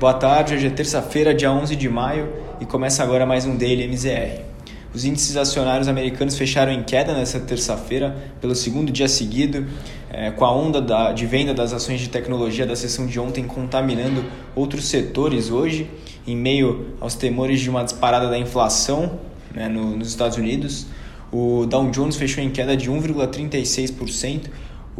Boa tarde, hoje é terça-feira, dia 11 de maio e começa agora mais um Daily MZR. Os índices acionários americanos fecharam em queda nesta terça-feira pelo segundo dia seguido, é, com a onda da, de venda das ações de tecnologia da sessão de ontem contaminando outros setores hoje, em meio aos temores de uma disparada da inflação né, no, nos Estados Unidos. O Dow Jones fechou em queda de 1,36%,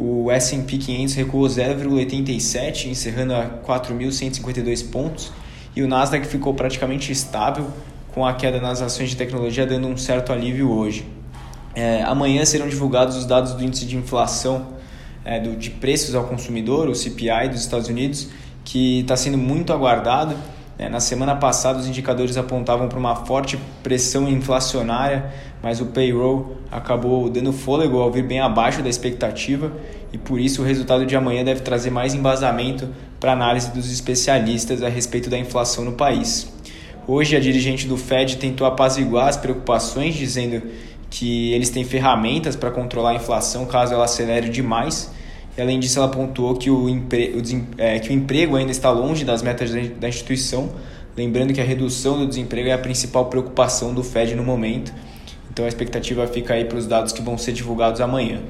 o S&P 500 recuou 0,87, encerrando a 4.152 pontos, e o Nasdaq ficou praticamente estável, com a queda nas ações de tecnologia dando um certo alívio hoje. É, amanhã serão divulgados os dados do índice de inflação é, do, de preços ao consumidor, o CPI dos Estados Unidos, que está sendo muito aguardado. É, na semana passada, os indicadores apontavam para uma forte pressão inflacionária, mas o payroll acabou dando fôlego ao vir bem abaixo da expectativa e por isso o resultado de amanhã deve trazer mais embasamento para análise dos especialistas a respeito da inflação no país. Hoje, a dirigente do Fed tentou apaziguar as preocupações, dizendo que eles têm ferramentas para controlar a inflação caso ela acelere demais e, além disso, ela pontuou que o, empre... é, que o emprego ainda está longe das metas da instituição, lembrando que a redução do desemprego é a principal preocupação do Fed no momento. Então a expectativa fica aí para os dados que vão ser divulgados amanhã.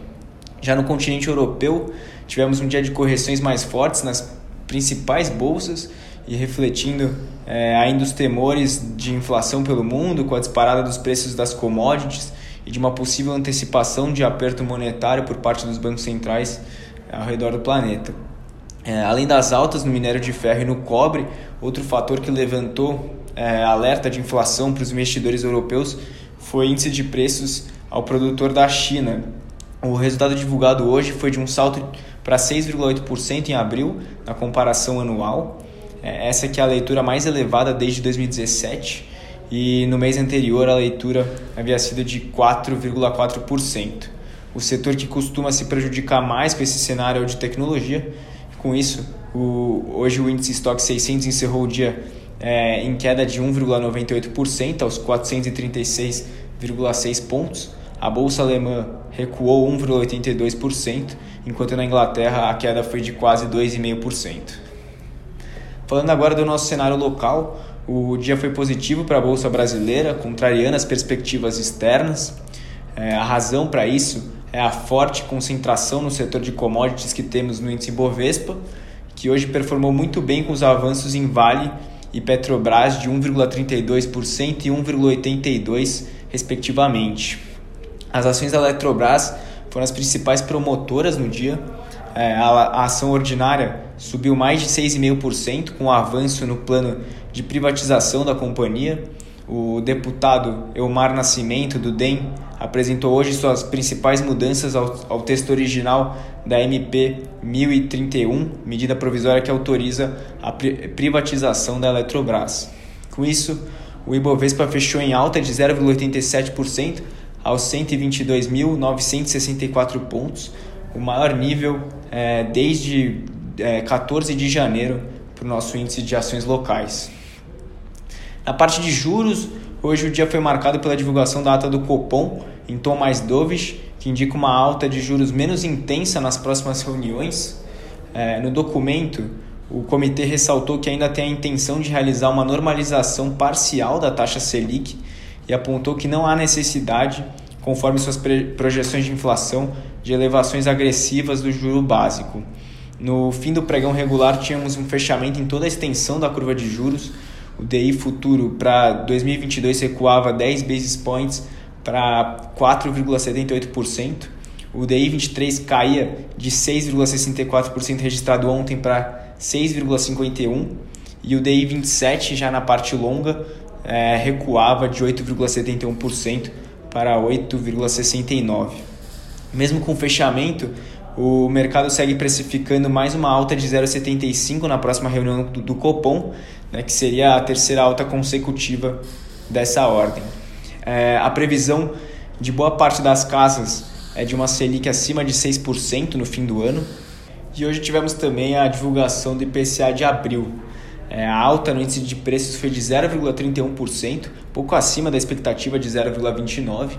Já no continente europeu, tivemos um dia de correções mais fortes nas principais bolsas e refletindo é, ainda os temores de inflação pelo mundo, com a disparada dos preços das commodities e de uma possível antecipação de aperto monetário por parte dos bancos centrais ao redor do planeta. É, além das altas no minério de ferro e no cobre, outro fator que levantou é, alerta de inflação para os investidores europeus foi o índice de preços ao produtor da China. O resultado divulgado hoje foi de um salto para 6,8% em abril, na comparação anual. É, essa aqui é a leitura mais elevada desde 2017 e no mês anterior a leitura havia sido de 4,4% o setor que costuma se prejudicar mais com esse cenário de tecnologia. Com isso, o, hoje o índice Stock 600 encerrou o dia é, em queda de 1,98% aos 436,6 pontos. A bolsa alemã recuou 1,82%, enquanto na Inglaterra a queda foi de quase 2,5%. Falando agora do nosso cenário local, o dia foi positivo para a bolsa brasileira, contrariando as perspectivas externas. É, a razão para isso é a forte concentração no setor de commodities que temos no índice Bovespa, que hoje performou muito bem com os avanços em Vale e Petrobras de 1,32% e 1,82%, respectivamente. As ações da Eletrobras foram as principais promotoras no dia. É, a ação ordinária subiu mais de 6,5% com o avanço no plano de privatização da companhia. O deputado Elmar Nascimento, do DEM, apresentou hoje suas principais mudanças ao, ao, texto original da MP 1031, medida provisória que autoriza a privatização da Eletrobras. Com isso, o Ibovespa fechou em alta de 0,87% aos 122.964 pontos, o maior nível é, desde é, 14 de janeiro para o nosso índice de ações locais. Na parte de juros, hoje o dia foi marcado pela divulgação da ata do Copom em tom mais dovish, que indica uma alta de juros menos intensa nas próximas reuniões. É, no documento, o comitê ressaltou que ainda tem a intenção de realizar uma normalização parcial da taxa Selic e apontou que não há necessidade, conforme suas projeções de inflação, de elevações agressivas do juro básico. No fim do pregão regular, tínhamos um fechamento em toda a extensão da curva de juros o DI futuro para 2022 recuava 10 basis points para 4,78%. O DI 23 caía de 6,64% registrado ontem para 6,51%. E o DI 27, já na parte longa, é, recuava de 8,71% para 8,69%. Mesmo com o fechamento, o mercado segue precificando mais uma alta de 0,75 na próxima reunião do, do Copom, né, que seria a terceira alta consecutiva dessa ordem. É, a previsão de boa parte das casas é de uma Selic acima de 6% no fim do ano. E hoje tivemos também a divulgação do IPCA de abril. É, a alta no índice de preços foi de 0,31%, pouco acima da expectativa de 0,29%.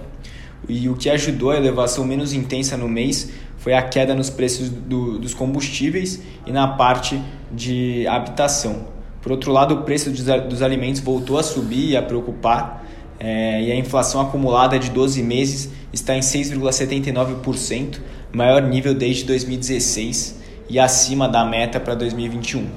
E o que ajudou a elevação menos intensa no mês foi a queda nos preços do, dos combustíveis e na parte de habitação. Por outro lado, o preço dos alimentos voltou a subir e a preocupar, é, e a inflação acumulada de 12 meses está em 6,79%, maior nível desde 2016 e acima da meta para 2021.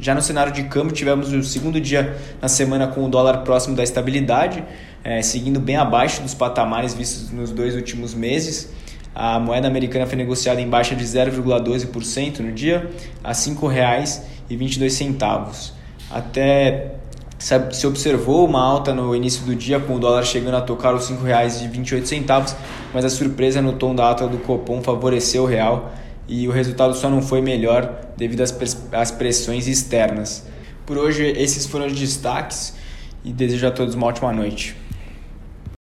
Já no cenário de câmbio, tivemos o segundo dia na semana com o dólar próximo da estabilidade, é, seguindo bem abaixo dos patamares vistos nos dois últimos meses. A moeda americana foi negociada em baixa de 0,12% no dia, a R$ 5,22. Até se observou uma alta no início do dia, com o dólar chegando a tocar os R$ 5,28, mas a surpresa no tom da alta do Copom favoreceu o real e o resultado só não foi melhor devido às pressões externas. Por hoje, esses foram os destaques e desejo a todos uma ótima noite.